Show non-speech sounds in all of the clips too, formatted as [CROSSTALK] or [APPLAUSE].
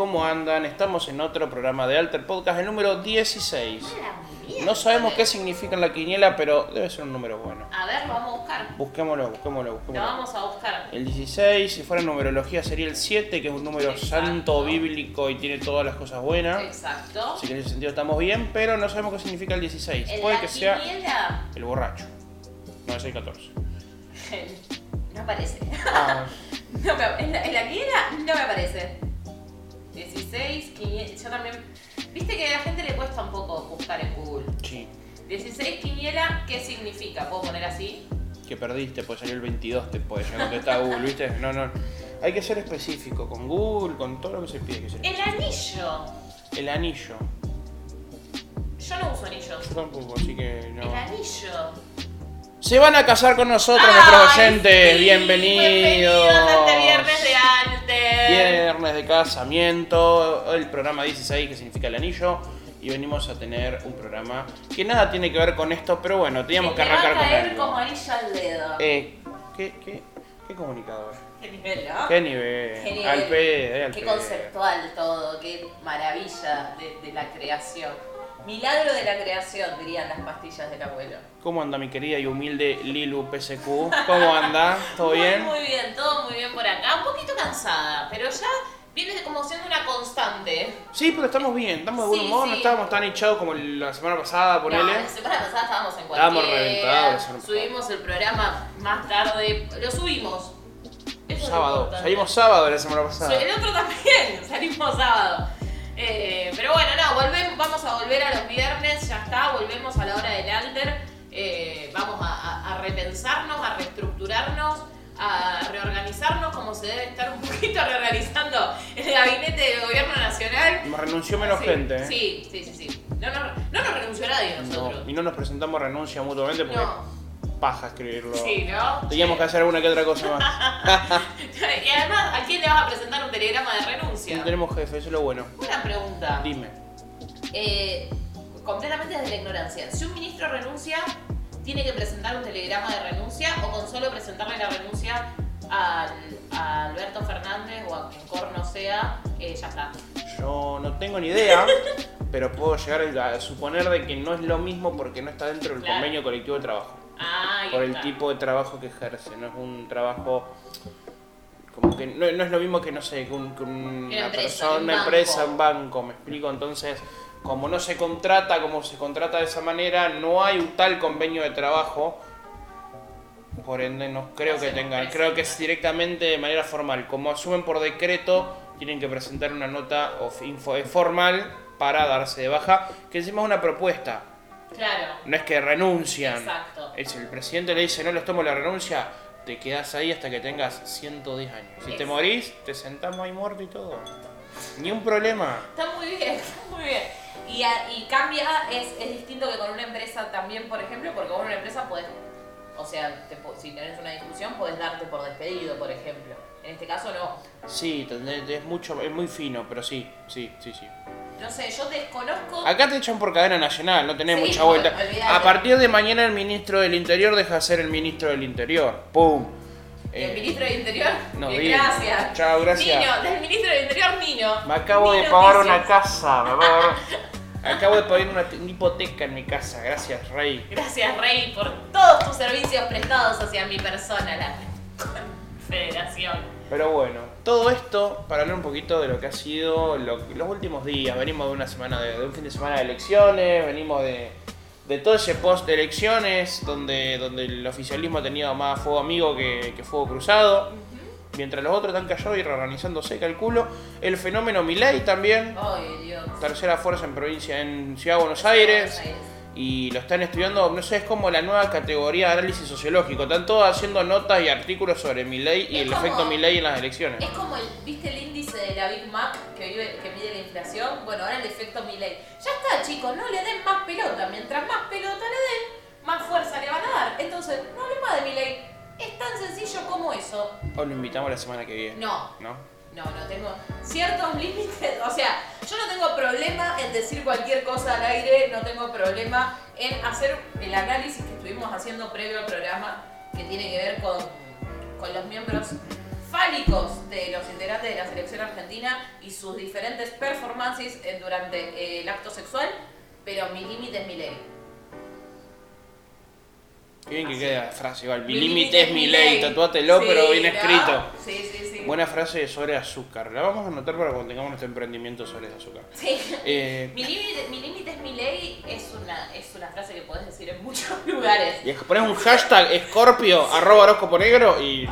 ¿cómo andan? Estamos en otro programa de Alter Podcast, el número 16. No sabemos qué significa en la quiniela, pero debe ser un número bueno. A ver, lo vamos a buscar. Busquémoslo, busquémoslo, Lo busquémoslo. vamos a buscar. El 16, si fuera numerología, sería el 7, que es un número Exacto. santo, bíblico y tiene todas las cosas bueas. Exacto. Así que en ese sentido estamos bien, pero no sabemos qué significa el 16. En Puede la que sea quiniela el borracho. No, es el 14. no aparece. Ah, [LAUGHS] No en, la, en la quiniela no me aparece. 16, 500. Yo también. Viste que a la gente le cuesta un poco buscar en Google. sí. 16 quiniela, ¿qué significa? ¿Puedo poner así? que perdiste, pues salió el 22, te puede llegar contestar [LAUGHS] Google, ¿viste? No, no. Hay que ser específico con Google, con todo lo que se pide que sea. El anillo. El anillo. Yo no uso anillo. Yo tampoco, así que no. El anillo. Se van a casar con nosotros, Ay, nuestros oyentes. sí, Bienvenidos. Bienvenidos a este viernes de antes. Viernes de casamiento, el programa 16 que significa el anillo. Y venimos a tener un programa que nada tiene que ver con esto, pero bueno, teníamos que te va a arrancar con algo. como anillo al dedo. Eh, ¿qué, qué, qué comunicador? Qué nivel, ¿no? ¿Qué nivel? Qué nivel. Al pedo, al Qué pedo. conceptual todo, qué maravilla de, de la creación. Milagro de la creación, dirían las pastillas del abuelo. ¿Cómo anda mi querida y humilde Lilu PSQ? ¿Cómo anda? ¿Todo bien? Muy bien, todo muy bien por acá. Un poquito cansada, pero ya viene como siendo una constante. Sí, pero estamos bien, estamos de buen Sí, humor, no estábamos tan hinchados como la semana pasada, ponele. No, la semana pasada estábamos en Estábamos cualquiera. reventados. Subimos el programa más tarde. Lo subimos. Eso sábado, salimos sábado la semana pasada. El otro también, [LAUGHS] salimos sábado. Eh, pero bueno, no, volvemos, vamos a volver a los viernes, ya está, volvemos a la hora del alter. Eh, vamos a, a- a repensarnos, a reestructurarnos, a reorganizarnos como se debe estar un [LAUGHS] poquito reorganizando el gabinete del gobierno nacional. Nos renunció menos Sí, gente, ¿eh? Sí, sí, sí, sí. No, nos- no nos renunció nadie nosotros. No, y no nos presentamos renuncia mutuamente porque No. Paja escribirlo. Sí, ¿no? Teníamos que hacer alguna que otra cosa más. [LAUGHS] Y además, ¿a quién le vas a presentar un telegrama de renuncia? no tenemos jefe, eso es lo bueno. Una pregunta. Dime. Eh, completamente desde la ignorancia. Si un ministro renuncia, ¿tiene que presentar un telegrama de renuncia o con solo presentarle la renuncia al, a Alberto Fernández o a quien corno sea, eh, ya está? Yo no tengo ni idea, pero puedo llegar a suponer de que no es lo mismo porque no está dentro del Claro. convenio colectivo de trabajo. Ah, por el está. tipo de trabajo que ejerce. No es un trabajo como que no, no es lo mismo que no sé que, un- que una, empresa, persona, un una empresa, un banco, me explico. Entonces, como no se contrata, como se contrata de esa manera, no hay un tal convenio de trabajo. Por ende, no creo No que tengan. Creo que es directamente de manera formal. Como asumen por decreto, tienen que presentar una nota of- info- eh, formal para darse de baja, que encima es una propuesta. Claro. No es que renuncian. Exacto. Es el presidente le dice, no les tomo la renuncia, te quedas ahí hasta que tengas 110 años. Si te morís, te sentamos ahí muerto y todo. Ni un problema. Está muy bien, [LAUGHS] está muy bien. Y, a- y cambia, es, es distinto que con una empresa también, por ejemplo, porque con una empresa puedes, o sea, te si tenés una discusión, puedes darte por despedido, por ejemplo. En este caso no. Sí, es mucho, es muy fino, pero sí, sí, sí, sí. No sé, yo desconozco. Acá te echan por cadena nacional, no tenés Sí, mucha vuelta. olvidate. A partir de mañana el ministro del Interior deja de ser el ministro del Interior. ¡Pum! El Eh, ministro del Interior. no, Bien, bien. gracias. Chao, gracias. Niño, del ministro del Interior, niño. Me acabo de pagar una casa, me acabo de pagar- [LAUGHS] Acabo de pagar una, una hipoteca en mi casa, gracias, Rey. Gracias, Rey, por todos tus servicios prestados hacia mi persona, la [LAUGHS] Confederación. Pero bueno, todo esto para hablar un poquito de lo que ha sido lo- los últimos días. Venimos de una semana de, de un fin de semana de elecciones, venimos de, de todo ese post de elecciones donde, donde el oficialismo ha tenido más fuego amigo que, que fuego cruzado. Mientras los otros están callados y reorganizándose, calculo. El fenómeno Milei también, Ay, Dios. tercera fuerza en provincia en Ciudad de Buenos Aires. Y lo están estudiando, no sé, es como la nueva categoría de análisis sociológico. Están todos haciendo notas y artículos sobre Milei y Es el como- efecto Milei en las elecciones. Es como el, ¿viste el índice de la Big Mac que, vive- que mide la inflación? Bueno, ahora el efecto Milley. Ya está, chicos, no le den más pelota. Mientras más pelota le den, más fuerza le van a dar. Entonces, no hable más de Milley. Es tan sencillo como eso. O lo invitamos la semana que viene. No, ¿No? no, no tengo ciertos [LAUGHS] límites. O sea, yo no tengo problema en decir cualquier cosa al aire, no tengo problema en hacer el análisis que estuvimos haciendo previo al programa, que tiene que ver con, con los miembros fálicos de los integrantes de la selección argentina y sus diferentes performances durante el acto sexual, pero mi límite es mi ley. Qué bien que Así. queda la frase igual. Mi Mi límite es mi ley, tatuátelo, Sí, pero bien ¿no? escrito. Sí, sí, sí. Buena frase sobre azúcar. La vamos a anotar para cuando tengamos nuestro emprendimiento sobre azúcar. Sí. Eh, [LAUGHS] Mi límite mi es mi ley es una, es una frase que podés decir en muchos [LAUGHS] lugares. y pones un hashtag escorpio arroba horóscopo negro y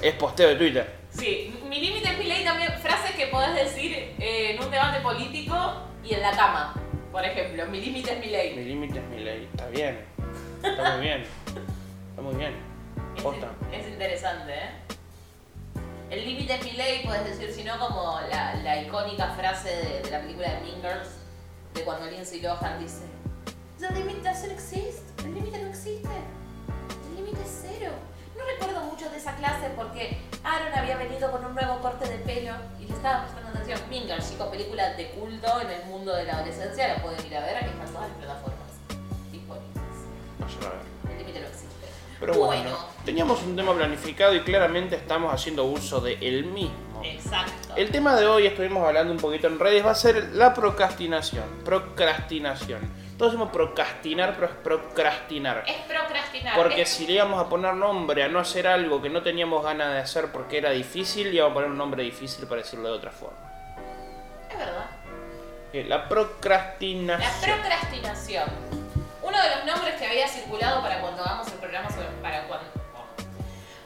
es posteo de Twitter. Sí, mi límite es mi ley también, frases que podés decir eh, en un debate político y en la cama. Por ejemplo, mi límite es mi Mi ley. límite es mi ley. Está bien. Está muy bien. Está muy bien. Es, Posta. es interesante, ¿eh? El límite es mi ley, podés decir, si no, como la, la icónica frase de, de la película de Mean Girls, de cuando Lindsay Lohan dice: The limit doesn't exist. El límite no existe. El límite es cero. No recuerdo mucho de esa clase porque Aaron había venido con un nuevo corte de pelo y le estaba prestando atención. Mean Girls, chicos, película de culto en el mundo de la adolescencia, la pueden ir a ver, aquí están todas las plataformas Pero bueno, teníamos un tema planificado y claramente estamos haciendo uso de el mismo. Exacto. El tema de hoy, estuvimos hablando un poquito en redes, va a ser la procrastinación. Procrastinación. Todos decimos procrastinar, pero es procrastinar. Es procrastinar. Porque es, si le íbamos a poner nombre a no hacer algo que no teníamos ganas de hacer porque era difícil, le íbamos a poner un nombre difícil para decirlo de otra forma. es verdad. Eh, La La procrastinación. Uno de los nombres que había circulado para cuando hagamos el programa sobre. Para cuando,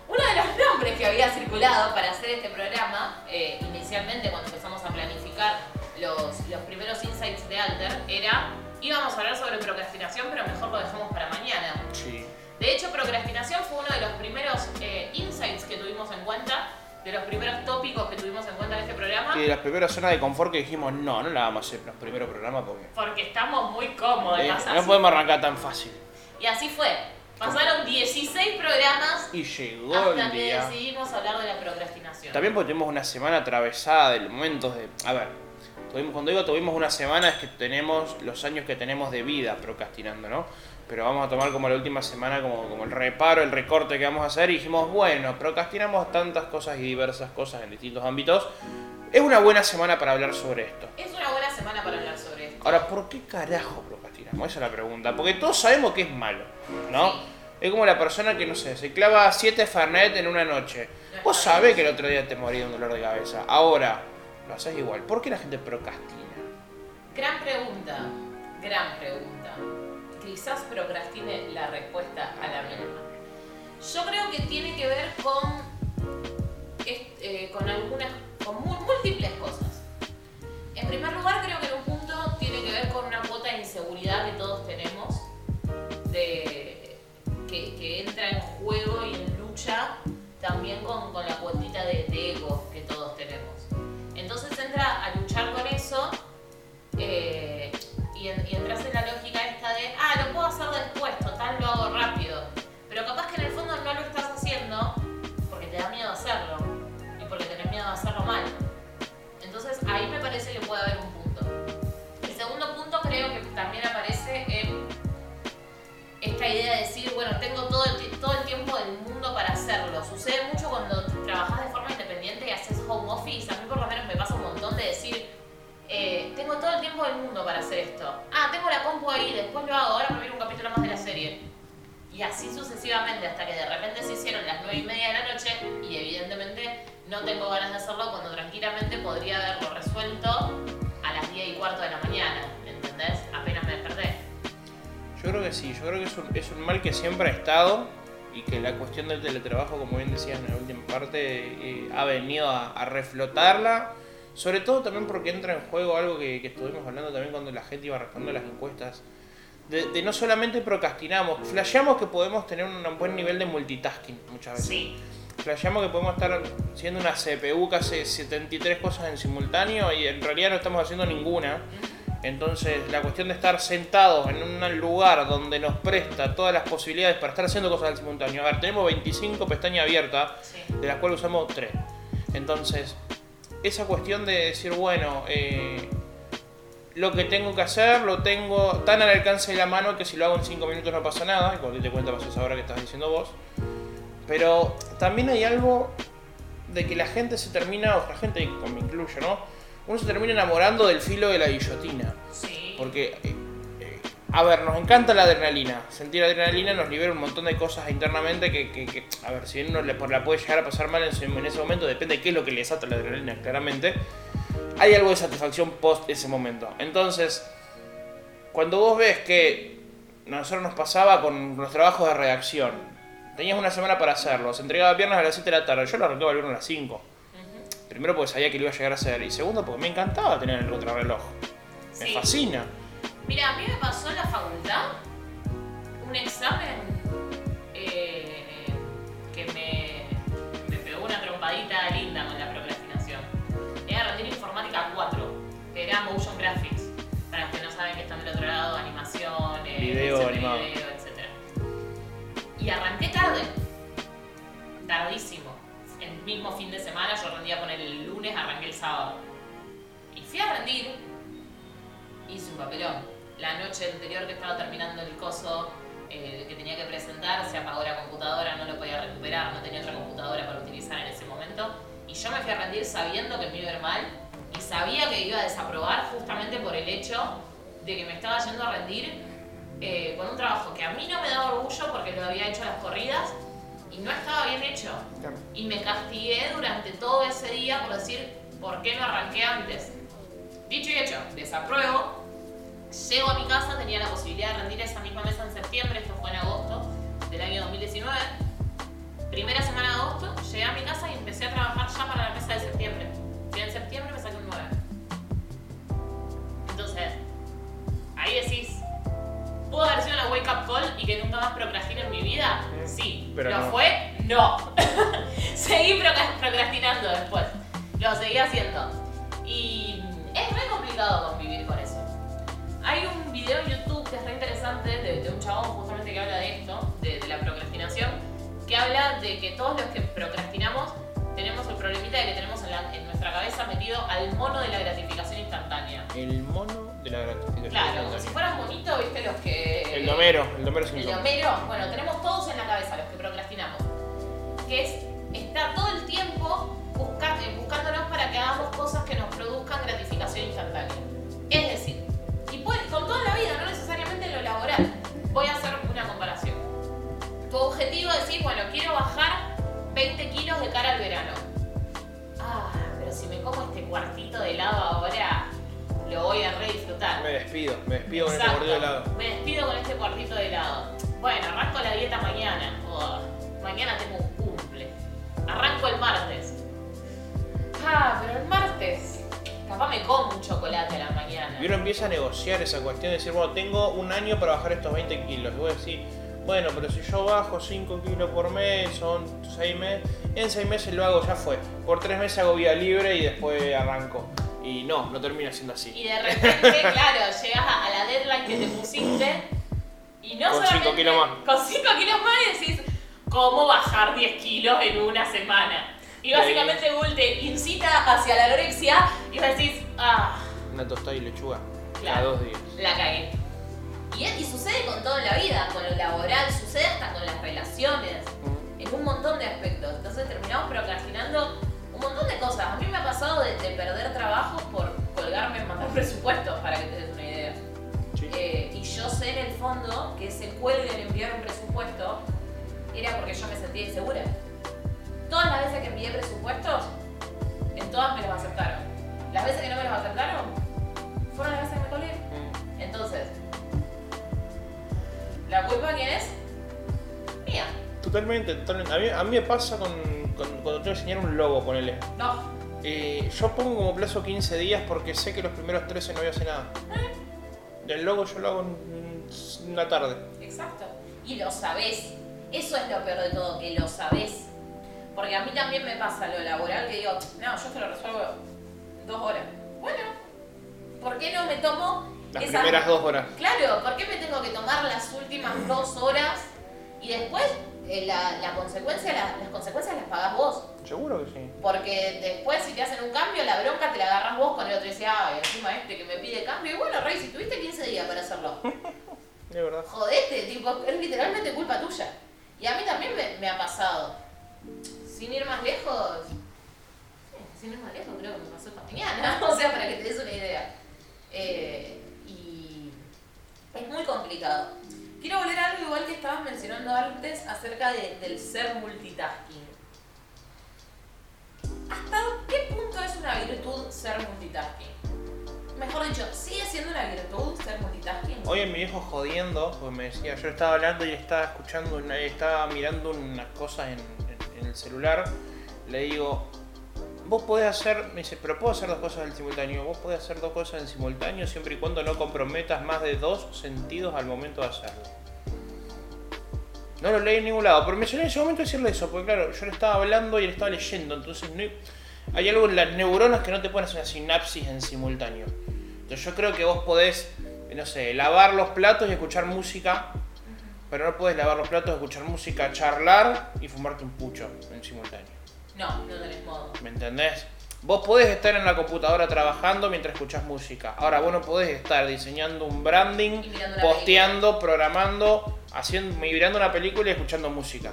uno de los nombres que había circulado para hacer este programa, eh, inicialmente cuando empezamos a planificar los, los primeros insights de Alter, era. íbamos a hablar sobre procrastinación, pero mejor lo dejamos para mañana. Sí. De hecho, procrastinación fue uno de los primeros eh, insights que tuvimos en cuenta, de los primeros tópicos que tuvimos en cuenta en este programa. Y de las primeras zonas de confort que dijimos, no, no la vamos a hacer en los primeros programas porque Porque estamos muy cómodos. eh, no podemos arrancar tan fácil. Y así fue. Pasaron 16 programas Y llegó hasta el que día. decidimos hablar de la procrastinación. También porque tuvimos una semana atravesada de momentos de... A ver, tuvimos, cuando digo tuvimos una semana es que tenemos los años que tenemos de vida procrastinando, ¿no? Pero vamos a tomar como la última semana como, como el reparo, el recorte que vamos a hacer y dijimos, bueno, procrastinamos tantas cosas y diversas cosas en distintos ámbitos. Es una buena semana para hablar sobre esto. Es una buena semana para hablar sobre esto. Ahora, ¿por qué carajo procrastinamos? Esa es la pregunta. Porque todos sabemos que es malo, ¿no? Sí. Es como la persona que, no sé, se clava 7 Fernet en una noche. No Vos sabés que el otro día te morí de un dolor de cabeza. Ahora, lo haces igual. ¿Por qué la gente procrastina? Gran pregunta, gran pregunta. Quizás procrastine la respuesta a la misma. Yo creo que tiene que ver con, eh, con algunas, con múltiples cosas. En primer lugar, creo que en un punto tiene que ver con una cuota de inseguridad que todos tenemos, de, que, que entra en juego y en lucha también con, con la cuotita de, de ego que todos tenemos. Entonces entra a luchar con eso eh, y, en- y entras en la hacer después, total lo hago rápido. Pero capaz que en el fondo no lo estás haciendo porque te da miedo hacerlo y porque tenés miedo de hacerlo mal. Entonces ahí me parece que puede haber un punto. El segundo punto creo que también aparece en esta idea de decir, bueno, tengo todo el, todo el tiempo del mundo para hacerlo. Sucede mucho cuando trabajas de forma independiente y haces home office. A mí por lo menos me pasa un montón de decir, eh, tengo todo el tiempo del mundo para hacer esto. Ah, tengo la compu ahí, después lo hago, ahora me viene un capítulo más de la serie. Y así sucesivamente hasta que de repente se hicieron las 9 y media de la noche y evidentemente no tengo ganas de hacerlo cuando tranquilamente podría haberlo resuelto a las 10 y cuarto de la mañana, ¿entendés? Apenas me desperté. Yo creo que sí, yo creo que es un, mal que siempre ha estado y que la cuestión del teletrabajo, como bien decías en la última parte, eh, ha venido a reflotarla. Sobre todo también porque entra en juego algo que, que estuvimos hablando también cuando la gente iba respondiendo a las encuestas. De, de no solamente procrastinamos, flasheamos que podemos tener un buen nivel de multitasking muchas veces. Sí. Flasheamos que podemos estar siendo una CPU que hace 73 cosas en simultáneo y en realidad no estamos haciendo ninguna. Entonces, la cuestión de estar sentados en un lugar donde nos presta todas las posibilidades para estar haciendo cosas al simultáneo. A ver, tenemos 25 pestañas abiertas, Sí. de las cuales usamos 3. Entonces, esa cuestión de decir, bueno, eh, lo que tengo que hacer lo tengo tan al alcance de la mano que si lo hago en 5 minutos no pasa nada, y cuando te cuenta pasas ahora que estás diciendo vos. Pero también hay algo de que la gente se termina, o la gente, me incluyo, ¿no? Uno se termina enamorando del filo de la guillotina. Sí. Porque, eh, a ver, nos encanta la adrenalina. Sentir adrenalina nos libera un montón de cosas internamente que, que- que, a ver, si uno le, por la puede llegar a pasar mal en, ese- en ese momento, depende de qué es lo que le desata la adrenalina, claramente. Hay algo de satisfacción post ese momento. Entonces, cuando vos ves que nosotros nos pasaba con los trabajos de redacción, tenías una semana para hacerlo, se entregaba viernes a las 7 de la tarde, yo lo arrancaba el viernes a las 5. Ujú. Primero porque sabía que lo iba a llegar a hacer, y segundo porque me encantaba tener el contrarreloj. Me Sí. fascina. Mira, a mí me pasó en la facultad un examen eh, que me, me pegó una trompadita linda con la procrastinación. Era rendir informática 4, que era motion graphics. Para los que no saben que están del otro lado, animaciones, Video de animado. video, etc. Y arranqué tarde, tardísimo. El mismo fin de semana, yo rendía con el lunes, arranqué el sábado. Y fui a rendir hice un papelón. La noche anterior que estaba terminando el coso eh, que tenía que presentar, se apagó la computadora, no lo podía recuperar, no tenía otra computadora para utilizar en ese momento. Y yo me fui a rendir sabiendo que me iba a ir mal y sabía que iba a desaprobar justamente por el hecho de que me estaba yendo a rendir eh, con un trabajo que a mí no me daba orgullo porque lo había hecho a las corridas y no estaba bien hecho. Y me castigué durante todo ese día por decir, ¿por qué no arranqué antes? Dicho y hecho, desapruebo. Llego a mi casa, tenía la posibilidad de rendir esa misma mesa en septiembre, esto fue en agosto del año 2019. Primera semana de agosto, llegué a mi casa y empecé a trabajar ya para la mesa de septiembre. Y en septiembre me saqué un 9. Entonces, ahí decís, ¿pudo haber sido una wake up call y que nunca más procrastine en mi vida? Sí. pero ¿Lo no. fue? No. [LAUGHS] Seguí procra- procrastinando después. Lo seguí haciendo. Y es muy complicado convivir con eso. Hay un video en YouTube que es re interesante de, de un chabón justamente que habla de esto, de, de la procrastinación, que habla de que todos los que procrastinamos tenemos el problemita de que tenemos en, la- en nuestra cabeza metido al mono de la gratificación instantánea. El mono de la gratificación. Claro, instantánea. si fueran bonitos, viste los que... El domero, el domero El Simpson. de Homero, bueno, tenemos todos en la cabeza los que procrastinamos. Año para bajar estos 20 kilos. Y vos decís, bueno, pero si yo bajo 5 kilos por mes, son 6 meses, en 6 meses lo hago, ya fue. Por 3 meses hago vida libre y después arranco. Y no, no termina siendo así. Y de repente, [LAUGHS] claro, llegas a, la deadline que te pusiste y no Con solamente... cinco kilos más. Con 5 kilos más y decís, ¿cómo bajar 10 kilos en una semana? Y básicamente Google te incita hacia la anorexia y vos decís, ah, Una tostada y lechuga. Claro. A dos días. la cagué. Y, y sucede con todo en la vida, con lo laboral, sucede hasta con las relaciones, en un montón de aspectos. Entonces terminamos procrastinando un montón de cosas. A mí me ha pasado de, de perder trabajo por colgarme en mandar [LAUGHS] presupuestos, para que te des una idea. Sí. Eh, y yo sé en el fondo que ese cuelgue en enviar un presupuesto era porque yo me sentía insegura. Todas las veces que envié presupuestos, en todas me los aceptaron. Las veces que no me los aceptaron, ¿la culpa quién es? Mía. Totalmente, totalmente. A mí, a mí me pasa con, con- cuando tengo que enseñar un logo, ponele. No. Eh, yo pongo como plazo 15 días porque sé que los primeros 13 no voy a hacer nada. El logo yo lo hago en una tarde. Exacto. Y lo sabés. Eso es lo peor de todo, que lo sabés. Porque a mí también me pasa lo laboral que digo, no, yo te lo resuelvo en dos horas. Bueno, ¿por qué no me tomo Las primeras dos horas. Claro, ¿por qué me tengo que tomar las últimas dos horas y después eh, la, la consecuencia, la- las consecuencias las pagás vos? Seguro que sí. Porque después si te hacen un cambio, la bronca te la agarras vos con el otro y decís, ay, encima este que me pide cambio. Y bueno, Rey, si tuviste 15 días para hacerlo, [LAUGHS] De verdad. jodete, tipo, es literalmente culpa tuya. Y a mí también me, me ha pasado. Sin ir más lejos, sin ir más lejos, creo que me pasó esta mañana. [LAUGHS] O sea, para que te des una idea. Eh, es muy complicado. Quiero volver a algo igual que estabas mencionando antes acerca de- del ser multitasking. ¿Hasta qué punto es una virtud ser multitasking? Mejor dicho, ¿sigue siendo una virtud ser multitasking? Hoy mi viejo jodiendo, porque me decía, yo estaba hablando y estaba escuchando, una, estaba mirando unas cosas en- en el celular, le digo, vos podés hacer, me dice, pero puedo hacer dos cosas en simultáneo, vos podés hacer dos cosas en simultáneo siempre y cuando no comprometas más de dos sentidos al momento de hacerlo. No lo leí en ningún lado, pero me sonó en ese momento decirle eso, porque claro, yo le estaba hablando y él estaba leyendo, entonces hay algo en las neuronas que no te pueden hacer una sinapsis en simultáneo. Entonces yo creo que vos podés, no sé, lavar los platos y escuchar música, pero no podés lavar los platos, escuchar música, charlar y fumarte un pucho en simultáneo. No, no tenés modo. ¿Me entendés? Vos podés estar en la computadora trabajando mientras escuchás música. Ahora vos no podés estar diseñando un branding, posteando, programando, haciendo, mirando una película y escuchando música.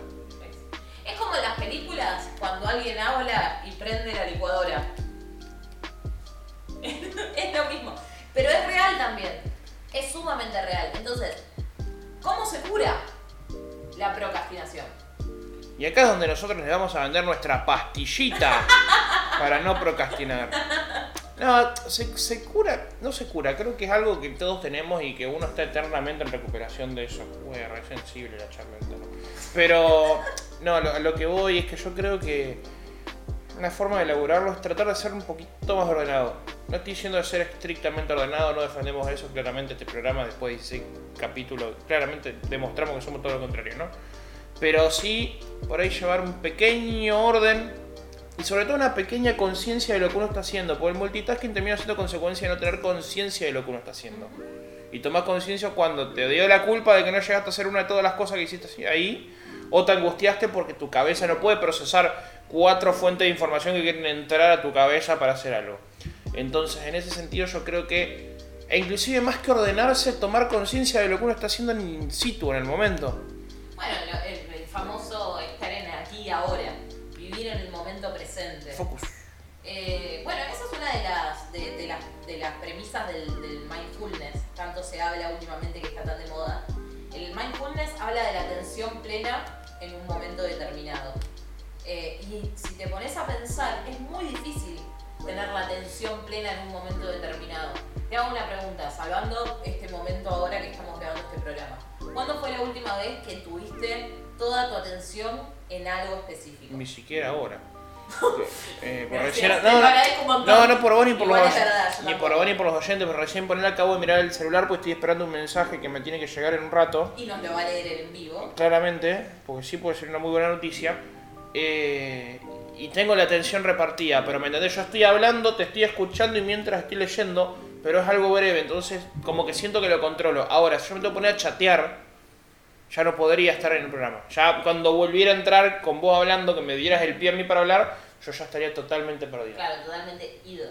Es como en las películas cuando alguien habla y prende la licuadora. [LAUGHS] es lo mismo. Pero es real también. Es sumamente real. Entonces, ¿cómo se cura la procrastinación? Y acá es donde nosotros les vamos a vender nuestra pastillita [LAUGHS] para no procrastinar. No, se, se cura, no se cura, creo que es algo que todos tenemos y que uno está eternamente en recuperación de eso. Uy, re sensible la charla ¿no? Pero, no, lo, lo que voy es que yo creo que una forma de elaborarlo es tratar de ser un poquito más ordenado. No estoy diciendo de ser estrictamente ordenado, no defendemos eso, claramente este programa después de 16 capítulos, claramente demostramos que somos todo lo contrario, ¿no? Pero sí, por ahí llevar un pequeño orden y sobre todo una pequeña conciencia de lo que uno está haciendo, porque el multitasking termina siendo consecuencia de no tener conciencia de lo que uno está haciendo. Y tomás conciencia cuando te dio la culpa de que no llegaste a hacer una de todas las cosas que hiciste ahí, o te angustiaste porque tu cabeza no puede procesar cuatro fuentes de información que quieren entrar a tu cabeza para hacer algo. Entonces, en ese sentido yo creo que, e inclusive más que ordenarse, tomar conciencia de lo que uno está haciendo in situ, en el momento. Pensar, es muy difícil tener la atención plena en un momento determinado. Te hago una pregunta, salvando este momento ahora que estamos grabando este programa. ¿Cuándo fue la última vez que tuviste toda tu atención en algo específico? Ni siquiera ahora. [LAUGHS] Eh, por Gracias, recién- no, no, no, no por vos ni por Igual los es oyentes. Ni por vos ni por los oyentes, pero recién por él acabo de mirar el celular pues estoy esperando un mensaje que me tiene que llegar en un rato. Y nos lo va a leer en vivo. Claramente, porque sí puede ser una muy buena noticia. Eh, y tengo la atención repartida, pero me entendés, yo estoy hablando, te estoy escuchando y mientras estoy leyendo, pero es algo breve, entonces como que siento que lo controlo. Ahora, si yo me tengo que poner a chatear, ya no podría estar en el programa. Ya cuando volviera a entrar con vos hablando, que me dieras el pie a mí para hablar, yo ya estaría totalmente perdido. Claro, totalmente ido.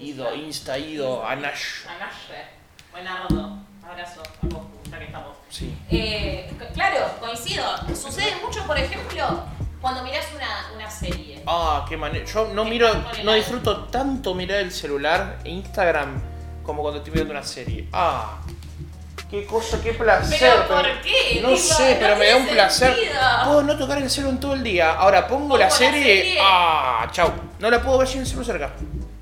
Ido, insta, ido, anash. Anache. Buenardo. Abrazo. A vos, ya que estamos. Sí. Eh, claro, coincido. Sucede mucho, por ejemplo, cuando mirás una, una serie. Ah, qué manera. Yo no miro, no disfruto tanto mirar el celular e Instagram como cuando estoy viendo una serie. Ah, qué cosa, qué placer. ¿Pero por qué? No Tipo, sé, no pero me da un placer. sentido. Puedo no tocar el celular en todo el día. Ahora pongo la la serie. serie. Ah, chau. No la puedo ver sin el celular cerca.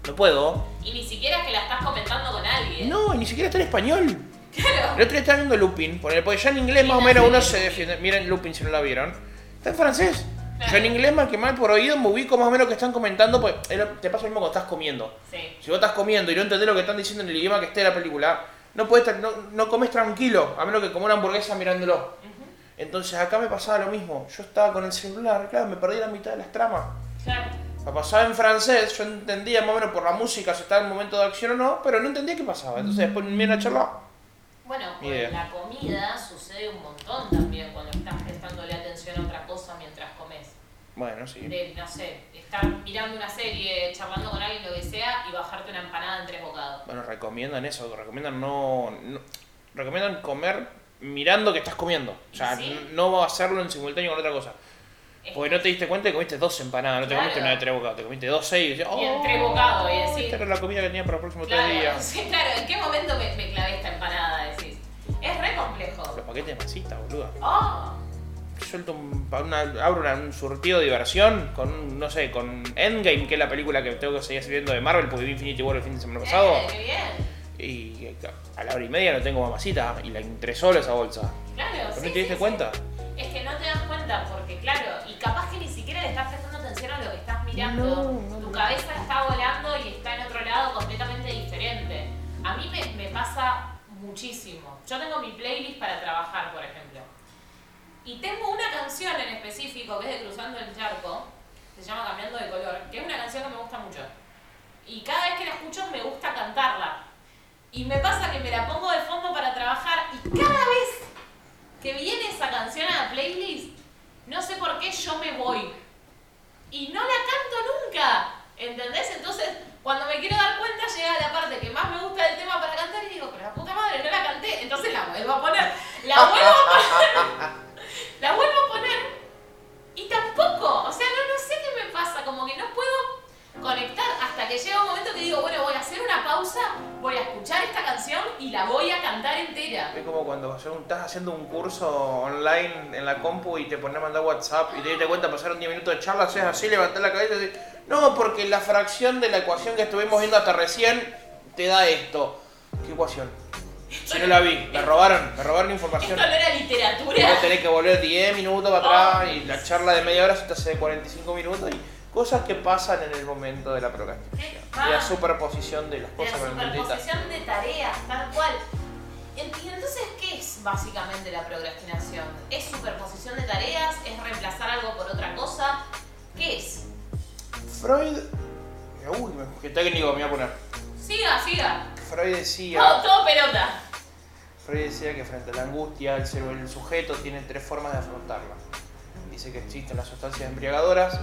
No puedo. Y ni siquiera es que la estás comentando con alguien. No, y ni siquiera está en español. Claro. El otro día estaba viendo Lupin, porque ya en inglés más o menos uno serie se defiende. Miren Lupin si no la vieron. Está en francés. Claro. Yo en inglés mal que mal por oído me ubico más o menos que están comentando, pues te pasa lo mismo cuando estás comiendo. Sí. Si vos estás comiendo y no entendés lo que están diciendo en el idioma que esté en la película, no puedes estar- no, no comes tranquilo, a menos que como una hamburguesa mirándolo. Ujú. Entonces acá me pasaba lo mismo. Yo estaba con el celular, claro, me perdí la mitad de las tramas. Claro. La pasaba en francés, yo entendía más o menos por la música si estaba en momento de acción o no, pero no entendía qué pasaba. Entonces después me a charlar. Bueno, con idea. la comida sucede un montón también cuando estás prestándole atención a otra cosa. Bueno, sí. De, no sé, estar mirando una serie, charlando con alguien, lo que sea, y bajarte una empanada en tres bocados. Bueno, recomiendan eso, recomiendan no, no- recomiendan comer mirando que estás comiendo. O sea, Sí. n- no hacerlo en simultáneo con otra cosa. Porque no te diste cuenta que comiste dos empanadas, no te Claro. comiste una de tres bocados, te comiste dos seis y decías, Y en "Oh, tres bocados, y decís- Esta era la comida que tenía para los próximos Claro, tres días. sí, claro, ¿en qué momento me, me clavé esta empanada? Decís. Es re complejo. Los paquetes de masita, boludo. Oh, Suelto un, pa- una, abro una- un surtido de diversión con, un- no sé, con Endgame, que es la película que tengo que seguir viendo de Marvel, porque vi Infinity War el fin de semana pasado. eh, bien. Y a la hora y media no tengo mamacita y la entré solo esa bolsa. Claro, ¿No sí, te diste sí, cuenta? sí. Es que no te das cuenta porque, claro, y capaz que ni siquiera le estás prestando atención a lo que estás mirando. No, no, tu no. cabeza está volando y está en otro lado completamente diferente. A mí me, me pasa muchísimo. Yo tengo mi playlist para trabajar, por ejemplo. Y tengo una canción en específico que es de Cruzando el Charco, se llama Cambiando de Color, que es una canción que me gusta mucho. Y cada vez que la escucho me gusta cantarla. Y me pasa que me la pongo de fondo para trabajar y cada vez que viene esa canción a la playlist, no sé por qué yo me voy. Y no la canto nunca. ¿Entendés? Entonces, cuando me quiero dar cuenta, llega la parte que más me gusta del tema para cantar y digo, pero la puta madre, no la canté. Entonces la vuelvo a poner. La vuelvo a poner. [LAUGHS] la vuelvo a poner. Y tampoco. O sea, no, no sé qué me pasa. Como que no puedo conectar hasta que llega un momento que digo, bueno, voy a hacer una pausa, voy a escuchar esta canción y la voy a cantar entera. Es como cuando estás haciendo un curso online en la compu y te pones a mandar WhatsApp y te diste cuenta, pasaron 10 minutos de charla, haces así, levantás la cabeza y decís, no, porque la fracción de la ecuación que estuvimos viendo hasta recién te da esto. ¿Qué ecuación? Si no la vi, me robaron, me robaron información. Esto no era literatura. vos tenés que volver 10 minutos para atrás y la charla de media hora se te hace de 45 minutos y cosas que pasan en el momento de la procrastinación. Y la superposición de las La cosas mentita. superposición de tareas, tal cual. Entonces, ¿qué es básicamente la procrastinación? ¿Es superposición de tareas? ¿Es reemplazar algo por otra cosa? ¿Qué es? Freud. Uy, qué técnico me voy a poner. Siga, siga. Freud decía. Todo, todo pelota. Freud decía que frente a la angustia el, cerebro, el sujeto tiene tres formas de afrontarla. Dice que existen las sustancias embriagadoras,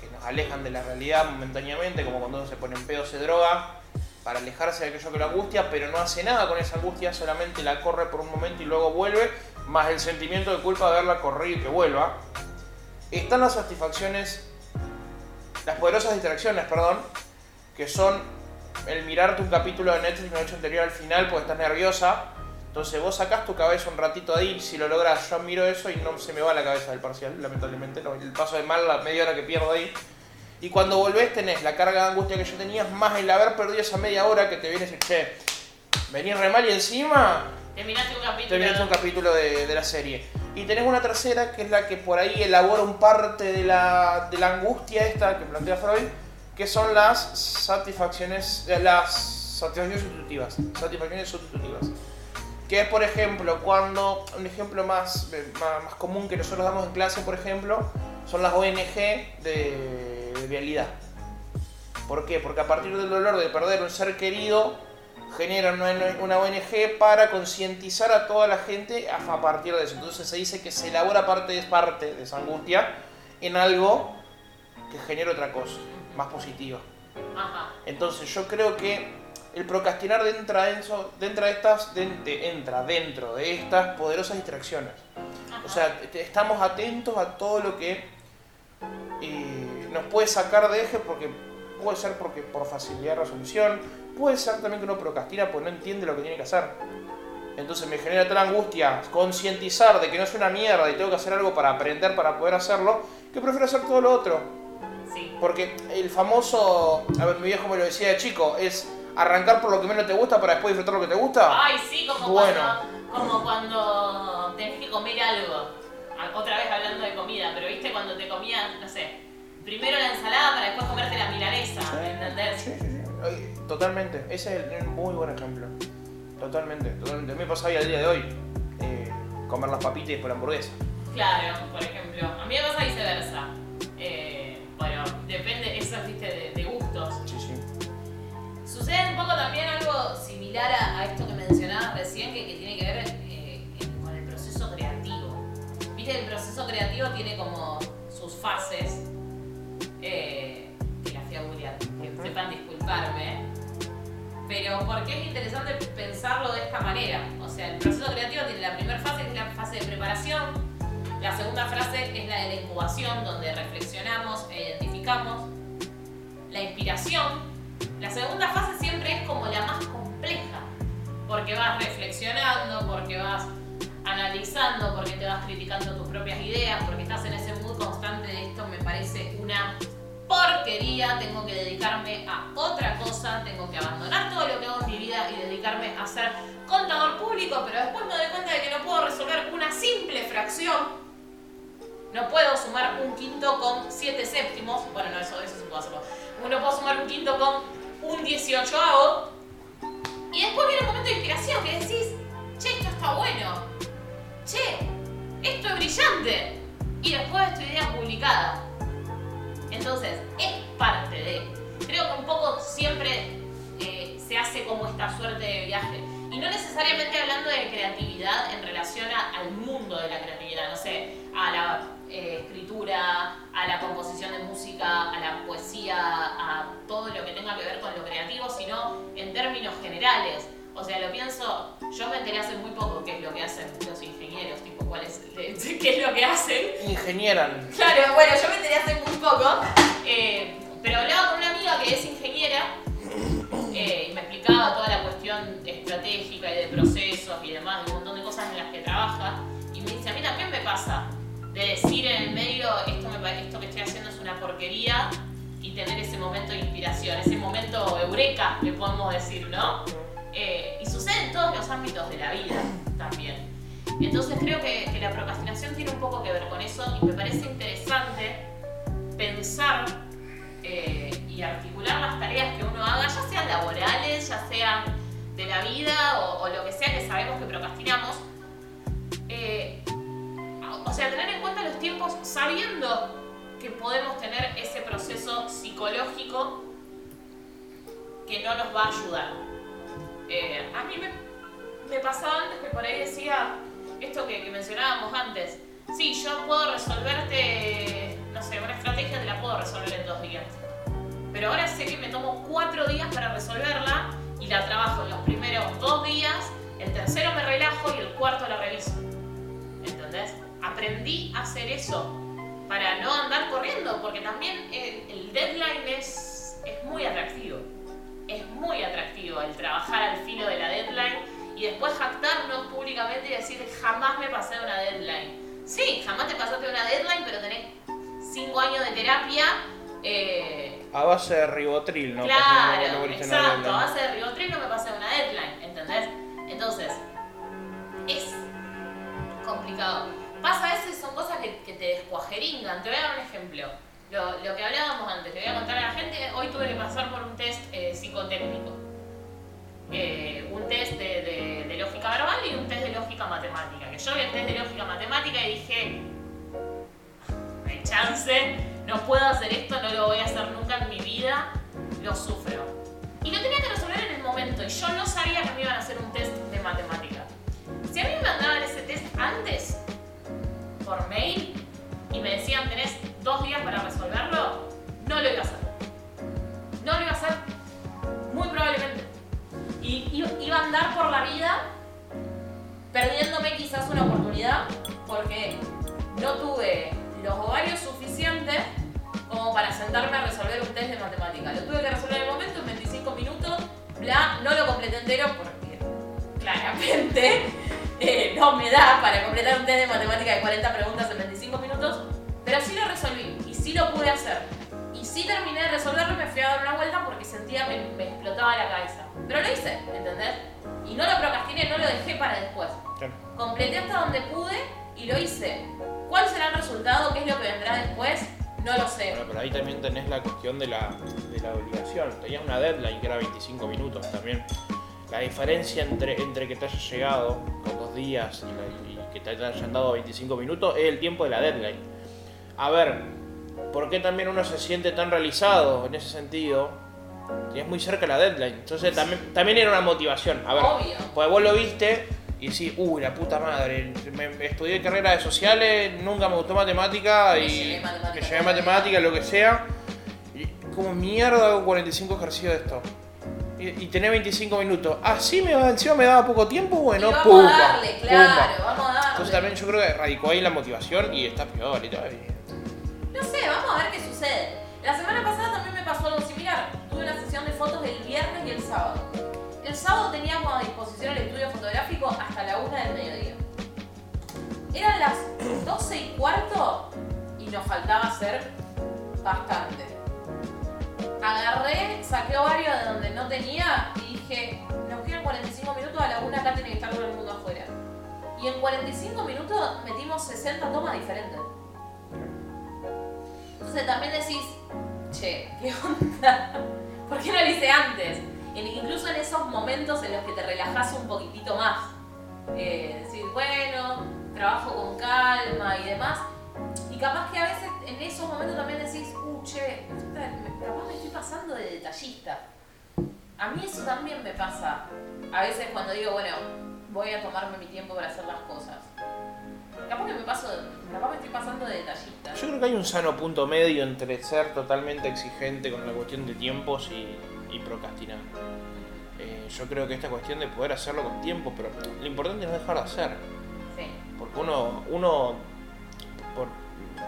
que nos alejan de la realidad momentáneamente, como cuando uno se pone en pedo se droga, para alejarse de aquello que lo angustia, pero no hace nada con esa angustia, solamente la corre por un momento y luego vuelve, más el sentimiento de culpa de haberla corrido y que vuelva. Están las satisfacciones, las poderosas distracciones, perdón, que son el mirarte un capítulo de Netflix una noche anterior al final porque estás nerviosa. Entonces vos sacás tu cabeza un ratito ahí, si lo logras, yo miro eso y no se me va la cabeza del parcial, lamentablemente. el paso de mal, la media hora que pierdo ahí. Y cuando volvés tenés la carga de angustia que yo tenía, más el haber perdido esa media hora que te viene y decir, che, venís re mal y encima Terminaste un capítulo. terminaste un capítulo de, de la serie. Y tenés una tercera que es la que por ahí elabora un parte de la, de la angustia esta que plantea Freud, que son las satisfacciones, eh, las satisfacciones sustitutivas. Satisfacciones sustitutivas. Que es, por ejemplo, cuando, un ejemplo más, eh, más, común que nosotros damos en clase, por ejemplo, son las ONG de, de vialidad. ¿Por qué? Porque a partir del dolor de perder un ser querido, generan una, ONG para concientizar a toda la gente a, partir de eso. Entonces se dice que se elabora parte parte de esa angustia en algo que genere otra cosa, más positiva. Ajá. Entonces yo creo que el procrastinar eso- dentro de estas, de- de- entra dentro de estas poderosas distracciones. O sea, estamos atentos a todo lo que eh, nos puede sacar de eje porque puede ser porque por facilidad de resolución, puede ser también que uno procrastina porque no entiende lo que tiene que hacer. Entonces me genera tal angustia concientizar de que no es una mierda y tengo que hacer algo para aprender para poder hacerlo, que prefiero hacer todo lo otro. Sí. Porque el famoso, a ver, mi viejo me lo decía de chico, es arrancar por lo que menos te gusta para después disfrutar lo que te gusta. Ay, sí, como, Bueno. cuando, como cuando tenés que comer algo. Otra vez hablando de comida, pero viste cuando te comías, no sé, primero la ensalada para después comerte la milanesa, ¿entendés? Sí, sí, sí. Totalmente, ese es un muy buen ejemplo. Totalmente, totalmente. A mí me pasa ahí al día de hoy, eh, comer las papitas y después la hamburguesa. Claro, por ejemplo. A mí me pasa viceversa. Bueno, depende, eso viste, de, de gustos. Sí, sí. Sucede un poco también algo similar a, a esto que mencionabas recién, que, que tiene que ver eh, con el proceso creativo. Viste, el proceso creativo tiene como sus fases, eh, que las fui a googlear, que Ujú. sepan disculparme, pero porque es interesante pensarlo de esta manera. O sea, el proceso creativo tiene la primera fase, que es la fase de preparación, la segunda frase es la de la incubación, donde reflexionamos e identificamos. La inspiración. La segunda fase siempre es como la más compleja, porque vas reflexionando, porque vas analizando, porque te vas criticando tus propias ideas, porque estás en ese mood constante de esto me parece una porquería, tengo que dedicarme a otra cosa, tengo que abandonar todo lo que hago en mi vida y dedicarme a ser contador público, pero después me doy cuenta de que no puedo resolver una simple fracción. No puedo sumar un quinto con siete séptimos. Bueno, no, eso, eso sí puedo hacerlo. No puedo sumar un quinto con un dieciochoavo. Y después viene un momento de inspiración que decís, che, esto está bueno. Che, esto es brillante. Y después tu idea publicada. Entonces, es parte de. Creo que un poco siempre eh, se hace como esta suerte de viaje. Y no necesariamente hablando de creatividad en relación al mundo de la creatividad, no sé, a la eh, escritura, a la composición de música, a la poesía, a todo lo que tenga que ver con lo creativo, sino en términos generales. O sea, lo pienso, yo me enteré hace muy poco qué es lo que hacen los ingenieros, tipo, cuál es, qué es lo que hacen. Ingenieran. Claro, bueno, yo me enteré hace muy poco, eh, pero hablaba con una amiga que es ingeniera eh, y me explicaba toda la cuestión estratégica y de procesos y demás, de un montón de cosas en las que trabaja. Y me dice, a mí también me pasa de decir en el medio, esto, me, esto que estoy haciendo es una porquería y tener ese momento de inspiración, ese momento eureka, le podemos decir, ¿no? Eh, y sucede en todos los ámbitos de la vida también. Entonces creo que, la procrastinación tiene un poco que ver con eso y me parece interesante pensar eh, y articular las tareas que uno haga, ya sean laborales, ya sean de la vida o, lo que sea que sabemos que procrastinamos. Eh, sea, tener en cuenta los tiempos sabiendo que podemos tener ese proceso psicológico que no nos va a ayudar. Eh, a mí me, pasaba antes que por ahí decía esto que, que mencionábamos antes. Sí, yo puedo resolverte, no sé, una estrategia te la puedo resolver en dos días pero ahora sé que me tomo cuatro días para resolverla y la trabajo en los primeros dos días, el tercero me relajo y el cuarto la reviso. ¿Entendés? Aprendí a hacer eso para no andar corriendo, porque también el, deadline es, es muy atractivo. Es muy atractivo el trabajar al filo de la deadline y después jactarnos públicamente y decir jamás me pasé una deadline. Sí, jamás te pasaste una deadline, pero tenés cinco años de terapia eh, a base de ribotril, ¿no? Claro, exacto, a base de ribotril no me pasa una deadline, ¿entendés? Entonces, es complicado. Pasa a veces, son cosas que, te descuajeringan. Te voy a dar un ejemplo. Lo, que hablábamos antes, te voy a contar a la gente, hoy tuve que pasar por un test eh, psicotécnico. Eh, un test de, lógica verbal y un test de lógica matemática. Que yo vi el test de lógica matemática y dije, hay chance, no puedo hacer esto, no lo voy a hacer nunca en mi vida, lo sufro. Y lo tenía que resolver en el momento y yo no sabía que me iban a hacer un test de matemática. Si a mí me mandaban ese test antes, test de matemática de 40 preguntas en 25 minutos, pero sí lo resolví y sí lo pude hacer. Y sí terminé de resolverlo y me fui a dar una vuelta porque sentía que me explotaba la cabeza. Pero lo hice, ¿entendés? Y no lo procrastiné, no lo dejé para después. Completé hasta donde pude y lo hice. ¿Cuál será el resultado? ¿Qué es lo que vendrá después? No lo sé. Bueno, pero ahí también tenés la cuestión de la, de la obligación. Tenías una deadline que era 25 minutos también. La diferencia entre, entre que te hayas llegado con dos días y, que te hayan dado 25 minutos es el tiempo de la deadline. A ver, ¿por qué también uno se siente tan realizado en ese sentido? es muy cerca la deadline. Entonces también, también era una motivación. A ver, Obvio. pues vos lo viste y sí, uy, la puta madre, me, estudié carrera de sociales, nunca me gustó matemática y me llevé matemática, lo que sea. Y como mierda hago 45 ejercicios de esto. Y, y tenés 25 minutos. Así me va, encima me daba poco tiempo, bueno, Y vamos pumba, a darle, claro, vamos a darle. Entonces también yo creo que radicó ahí la motivación y está peor y todo. No sé, vamos a ver qué sucede. La semana pasada también me pasó algo similar. Tuve una sesión de fotos el viernes y el sábado. El sábado teníamos a disposición el estudio fotográfico hasta la una del mediodía. Eran las 12 y cuarto y nos faltaba hacer bastante. Agarré, saqué ovario de donde no tenía y dije, nos quedan 45 minutos, a la una acá tiene que estar todo el mundo afuera. Y en 45 minutos metimos 60 tomas diferentes. Entonces también decís, che, ¿qué onda? [LAUGHS] ¿Por qué no lo hice antes? En- incluso en esos momentos en los que te relajás un poquitito más. Eh, bueno, trabajo con calma y demás. Y capaz que a veces en esos momentos también decís, che, puta, capaz me estoy pasando de detallista. A mí eso también me pasa. A veces cuando digo, bueno, voy a tomarme mi tiempo para hacer las cosas. Capaz que me paso, capaz me estoy pasando de detallista. Yo creo que hay un sano punto medio entre ser totalmente exigente con la cuestión de tiempos y, y procrastinar. Eh, yo creo que esta cuestión de poder hacerlo con tiempo, pero lo importante es no dejar de hacer. Sí. Porque uno, uno por,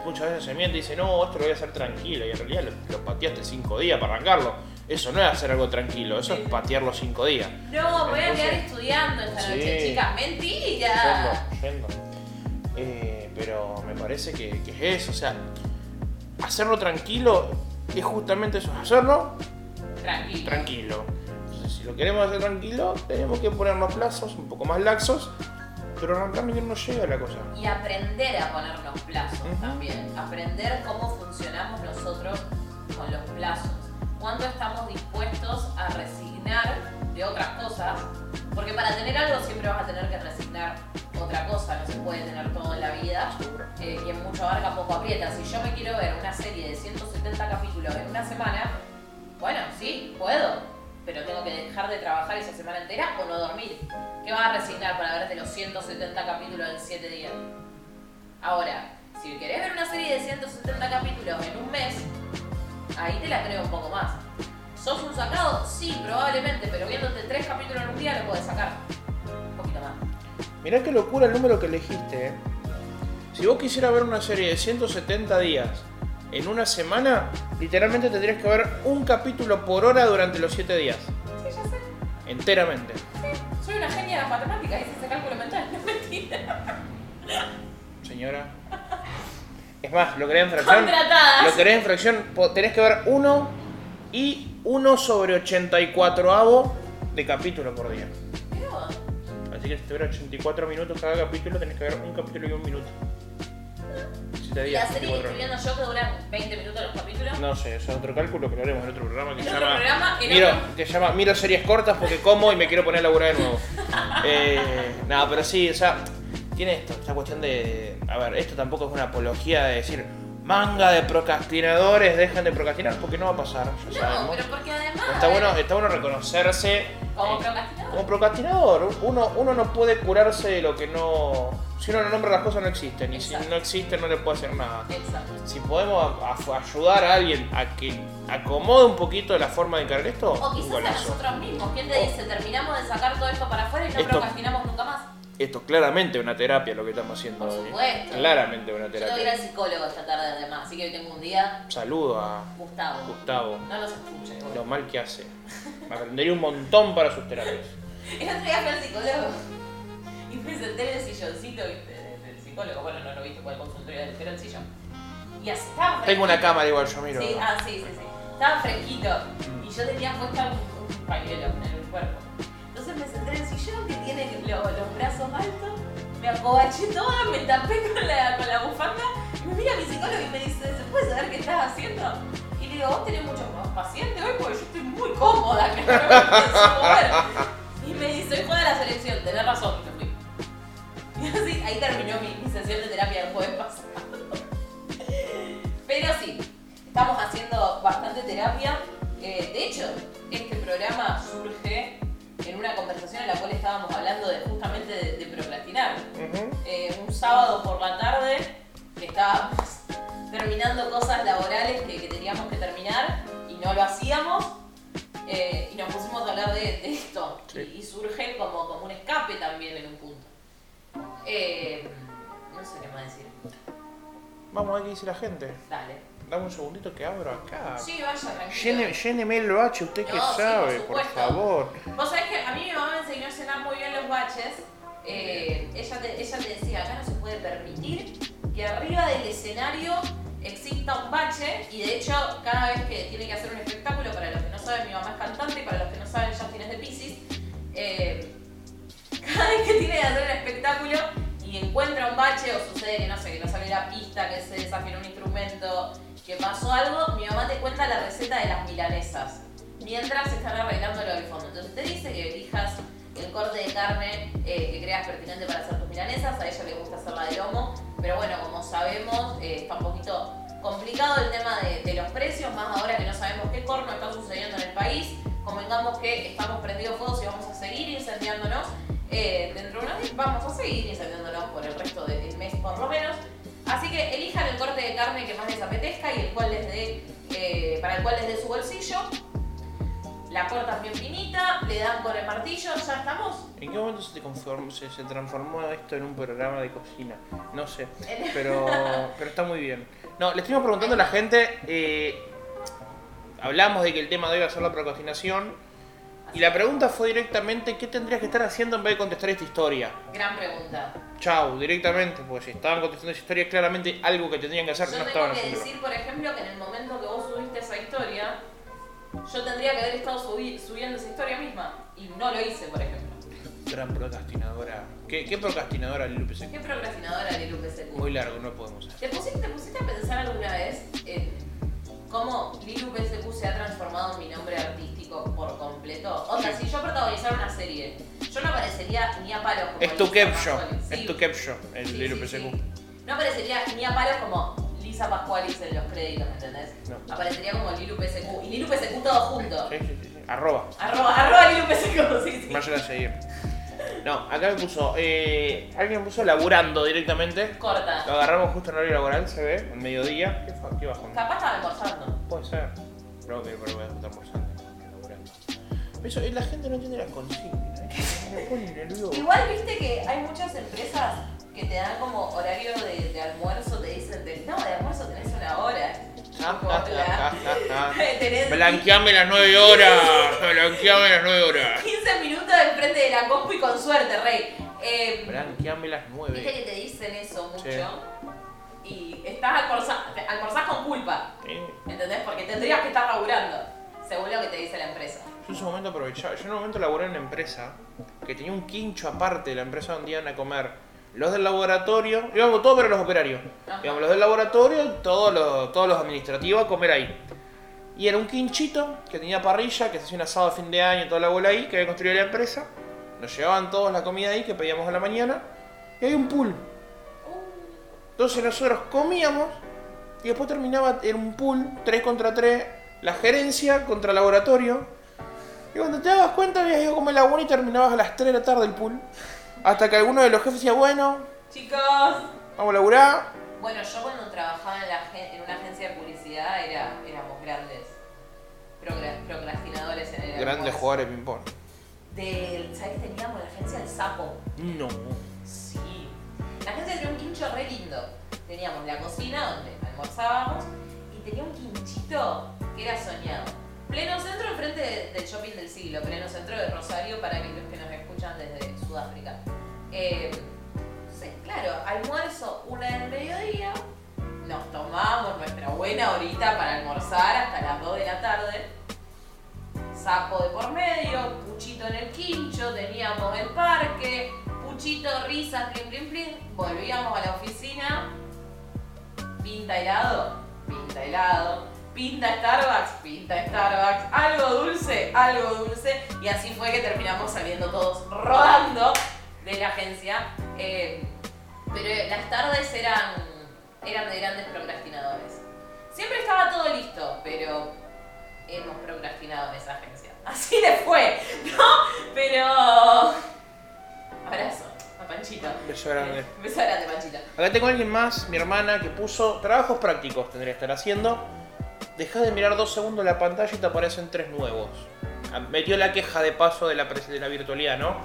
muchas veces se miente y dice, no, esto lo voy a hacer tranquilo. Y en realidad lo, lo pateaste cinco días para arrancarlo. Eso no es hacer algo tranquilo, eso es patearlo cinco días. No, voy a quedar estudiando esta Sí. noche, chicas. Mentira. Yendo, yendo. Eh, pero me parece que, que es eso, o sea, hacerlo tranquilo es justamente eso, hacerlo Tranquilo. tranquilo. Entonces, si lo queremos hacer tranquilo, tenemos que ponernos plazos un poco más laxos, pero que no llega la cosa. Y aprender a ponernos plazos también. Aprender cómo funcionamos nosotros con los plazos. Cuánto estamos dispuestos a resignar de otras cosas. Porque para tener algo siempre vas a tener que resignar otra cosa. No se puede tener todo en la vida. Eh, quien mucho abarca poco aprieta. Si yo me quiero ver una serie de 170 capítulos en una semana, bueno, sí, puedo. Pero tengo que dejar de trabajar esa semana entera o no dormir. ¿Qué vas a resignar para verte los 170 capítulos en 7 días? Ahora, si querés ver una serie de 170 capítulos en un mes, ahí te la creo un poco más. ¿Sos un sacado? Sí, probablemente, pero viéndote 3 capítulos en un día lo podés sacar. Un poquito más. Mirá qué locura el número que elegiste. eh. Si vos quisieras ver una serie de 170 días en una semana, literalmente tendrías que ver un capítulo por hora durante los 7 días. Sí, ya sé. Enteramente. Soy una genia de las matemáticas, hice ese cálculo mental, [LAUGHS] no es mentira. Señora. Es más, lo querés en fracción. Lo querés en fracción, tenés que ver 1 y 1 sobre 84 de capítulo por día. Así que si te hubiera 84 minutos cada capítulo, tenés que ver un capítulo y un minuto. 7 ¿y días. la serie que 24 estoy viendo yo que duran 20 minutos los capítulos? No sé, eso es otro cálculo que lo haremos en otro programa que En se otro llama. programa, en miro, otro- que se llama Miro series cortas porque como y me quiero poner a laburar de nuevo. [LAUGHS] Eh, nada, pero sí, o sea, tiene esto, esta cuestión de. A ver, esto tampoco es una apología de decir manga de procrastinadores, dejen de procrastinar, porque no va a pasar, ya No, sabemos. pero porque además. Está bueno, está bueno reconocerse Como eh, procrastinador. como procrastinador. Uno, uno no puede curarse de lo que no. Si uno no nombra las cosas, no existen. Y si no existen, no le puede hacer nada. Exacto. Si podemos a- a- ayudar a alguien a que acomode un poquito la forma de encarar esto, O quizás a nosotros mismos. ¿Quién te dice? Terminamos de sacar todo esto para afuera y no Esto- procrastinamos nunca más. Esto es claramente una terapia lo que estamos haciendo Por hoy. supuesto. Claramente una Yo tengo que ir al terapia. psicólogo esta tarde además, así que hoy tengo un día. Saludo a Gustavo. Gustavo. No nos escuche. Lo mal que hace. Me aprendería un montón para sus terapias. [LAUGHS] El otro día fui al psicólogo me senté en el silloncito ¿viste? del psicólogo. Bueno, no lo viste por el consultorio pero el sillón. Y así estaba Tengo una fresquito. cámara igual, yo miro. Sí, ah, sí, sí, sí. Estaba fresquito y yo tenía puesta un, un pañuelo en el cuerpo. Entonces me senté en el sillón que tiene lo- los brazos altos, me acobaché toda, me tapé con la, con la bufanda. Y me mira mi psicólogo y me dice, ¿se puede saber qué estás haciendo? Y le digo, vos tenés muchos más pacientes hoy porque yo estoy muy cómoda, que no me pienso mover. Y me dice, juega la selección, tenés razón, [LAUGHS] ahí terminó mi, mi sesión de terapia el jueves pasado. Pero sí, estamos haciendo bastante terapia. Eh, de hecho, este programa surge en una conversación en la cual estábamos hablando de justamente de, de procrastinar. Eh, un sábado por la tarde estábamos terminando cosas laborales que, que teníamos que terminar y no lo hacíamos. Eh, y nos pusimos a hablar de, de esto. Sí. Y, y surge como, como un escape también en un punto. Eh, no sé qué más decir. Vamos a ver qué dice la gente. Dale. Dame un segundito que abro acá. Sí, vaya, tranquilo. Lléneme el bache, usted que No, sí, sabe, por por, favor. Vos sabés que a mí mi mamá me enseñó a llenar muy bien los baches. Eh, ella, te, ella te decía, acá no se puede permitir que arriba del escenario exista un bache y de hecho cada vez que tiene que hacer un espectáculo, para los que no saben mi mamá es cantante y para los que no saben Justin es de Pisces, eh, que tiene que hacer un espectáculo y encuentra un bache o sucede que no sé, que no sale la pista, que se desafinó un instrumento, que pasó algo, mi mamá te cuenta la receta de las milanesas mientras están arreglando lo del fondo. Entonces te dice que elijas el corte de carne eh, que creas pertinente para hacer tus milanesas, a ella le gusta hacerla de lomo, pero bueno, como sabemos, eh, está un poquito complicado el tema de, de los precios, más ahora que no sabemos qué corno está sucediendo en el país, convengamos que estamos prendidos fuegos y vamos a seguir incendiándonos, eh, dentro de unos días vamos a seguir incendiándonos por el resto del mes por lo menos, así que elijan el corte de carne que más les apetezca y el cual les dé, eh, para el cual les dé su bolsillo, la cortan bien finita, le dan con el martillo, ya estamos. ¿En qué momento se, te conform- se, se transformó esto en un programa de cocina? No sé, pero, [LAUGHS] pero está muy bien. No, le estuvimos preguntando a la gente, eh, hablamos de que el tema de hoy va a ser la procrastinación, y la pregunta fue directamente, ¿qué tendrías que estar haciendo en vez de contestar esta historia? Gran pregunta. Chau, directamente, porque si estaban contestando esa historia, claramente algo que tendrían que hacer Yo no tengo estaban que haciendo. decir, por ejemplo, que en el momento que vos subiste esa historia, yo tendría que haber estado subi- subiendo esa historia misma. Y no lo hice, por ejemplo. Gran procrastinadora. ¿Qué, qué procrastinadora Lupe se Qué procrastinadora Lilu PSQ. Muy largo, no podemos hacer. ¿Te pusiste, ¿Te pusiste a pensar alguna vez en cómo Lilu PSQ se ha transformado en mi nombre artístico por completo? O sea, si yo protagonizara una serie, yo no aparecería ni a palos como Es tu caption, es tu caption, el Sí, Lilo sí, PSQ. sí. No aparecería ni a palos como Lisa Pascualis en los créditos, ¿me entendés? No. Aparecería como Lilu PSQ. Y Lilu PSQ todo junto. Sí, sí, sí, sí. Arroba. Arroba, arroba Lilu PSQ, [LAUGHS] sí, sí. Vayan a seguir. No, acá me puso. Eh, alguien me puso laburando directamente. Lo Corta. agarramos justo en horario laboral, se ve, al mediodía. ¿Qué, fa- qué bajón? Capaz estaba almorzando. Puede ser. No, que pero voy a estar almorzando. laburando. Eso, eh, la gente no entiende las consignas. ¿eh? Me pone nervioso. Igual viste que hay muchas empresas que te dan como horario de, de almuerzo, te dicen, de- no, de almuerzo tenés una hora. Blanqueame las 9 horas. Blanqueame las 9 horas. 15 minutos enfrente de la compu y con suerte, rey. Eh, Blanqueame las Viste 9. que te dicen eso mucho Sí. y estás almorzando, almorzás con culpa, Eh, ¿entendés? Porque tendrías que estar laburando, según lo que te dice la empresa. Yo en su momento aprovechaba. Yo en un momento laburé en una empresa que tenía un quincho aparte de la empresa donde iban a comer los del laboratorio, íbamos todos pero los operarios. Ajá. Íbamos los del laboratorio y todos los, todos los administrativos a comer ahí. Y era un quinchito que tenía parrilla, que se hacía un asado a fin de año, toda la bola ahí, que había construido la empresa. Nos llevaban todos la comida ahí que pedíamos a la mañana. Y hay un pool. Entonces nosotros comíamos y después terminaba en un pool, 3 contra 3, la gerencia contra el laboratorio. Y cuando te dabas cuenta habías ido a comer la y terminabas a las 3 de la tarde el pool. Hasta que alguno de los jefes decía, bueno, Chicos. vamos a laburar. Bueno, yo cuando trabajaba en, la, en una agencia de publicidad era, éramos grandes procrastinadores en el Grandes almuerzo. jugadores de ping-pong. Del, ¿Sabes que teníamos la agencia del sapo? No. Sí. La agencia tenía un quincho re lindo. Teníamos la cocina donde almorzábamos y tenía un quinchito que era soñado. Pleno centro enfrente de- del shopping del siglo, pleno centro de Rosario para aquellos que nos escuchan desde Sudáfrica. Eh, sí, claro, almuerzo una del mediodía, nos tomamos nuestra buena horita para almorzar hasta las 2 de la tarde. Sapo de por medio, puchito en el quincho, teníamos el parque, puchito, risas, plin, plin, plin. Volvíamos a la oficina, pinta helado, pinta helado, pinta Starbucks, pinta Starbucks, algo dulce, algo dulce. Y así fue que terminamos saliendo todos rodando de la agencia. Eh, pero las tardes eran, eran de grandes procrastinadores. Siempre estaba todo listo, pero hemos procrastinado en esa agencia. [LAUGHS] Así le fue, ¿no? Pero... Abrazo a Panchito. Beso grande. Beso grande, Panchito. Acá tengo a alguien más, mi hermana, que puso trabajos prácticos tendría que estar haciendo. Dejas de mirar dos segundos la pantalla y te aparecen tres nuevos. Ah, Metió la queja de paso de la, pres- de la virtualidad, ¿no?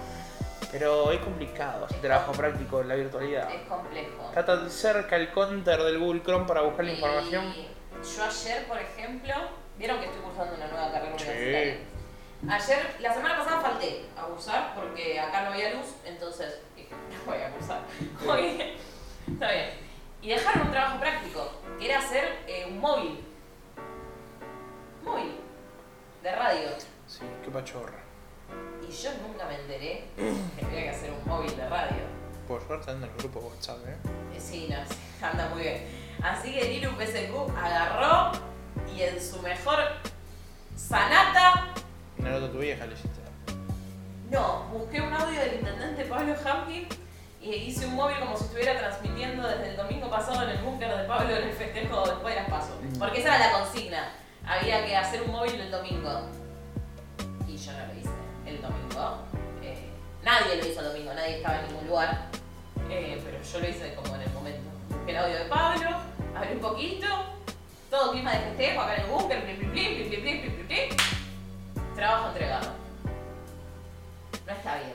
Pero es complicado hacer trabajo práctico en la virtualidad. Es complejo. Está tan cerca el counter del Google Chrome para buscar la información. Yo ayer, por ejemplo, vieron que estoy cursando una nueva carrera Sí. universitaria. Ayer, la semana pasada falté a cursar porque acá no había luz, entonces dije, no voy a cursar. [LAUGHS] Está bien. Y dejaron un trabajo práctico, que era hacer eh, un móvil. Móvil. De radio. Sí, qué pachorra. Y yo nunca me enteré que tenía que hacer un móvil de radio. Por suerte anda en el grupo WhatsApp, ¿eh? Eh, Sí, no, [LAUGHS] anda muy bien. Así que Lilu PSQ agarró y en su mejor sanata, Naruto, tu vieja le hiciste. no, busqué un audio del intendente Pablo Hamkin y hice un móvil como si estuviera transmitiendo desde el domingo pasado en el búnker de Pablo en el festejo después de las pasos. Mm. Porque esa era la consigna había que hacer un móvil el domingo. Y yo no lo hice el domingo. Eh, nadie lo hizo el domingo, nadie estaba en ningún lugar. Eh, pero yo lo hice como en el momento. Busqué el audio de Pablo, abrí un poquito, todo clima de festejo acá en el búnker, plim, plim, plim, plim, plim, plim, plim, Trabajo entregado. No está bien